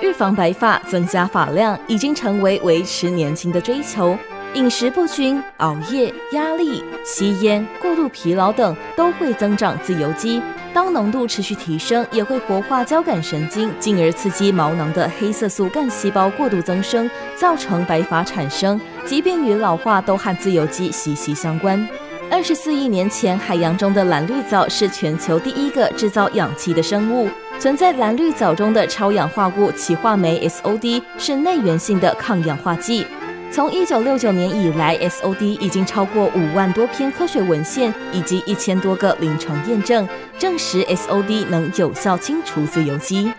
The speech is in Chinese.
预防白发、增加发量已经成为维持年轻的追求。饮食不均、熬夜、压力、吸烟、过度疲劳等都会增长自由基。当浓度持续提升，也会活化交感神经，进而刺激毛囊的黑色素干细胞过度增生，造成白发产生。疾病与老化都和自由基息息相关。二十四亿年前，海洋中的蓝绿藻是全球第一个制造氧气的生物。存在蓝绿藻中的超氧化物歧化酶 SOD 是内源性的抗氧化剂。从一九六九年以来，SOD 已经超过五万多篇科学文献以及一千多个临床验证，证实 SOD 能有效清除自由基。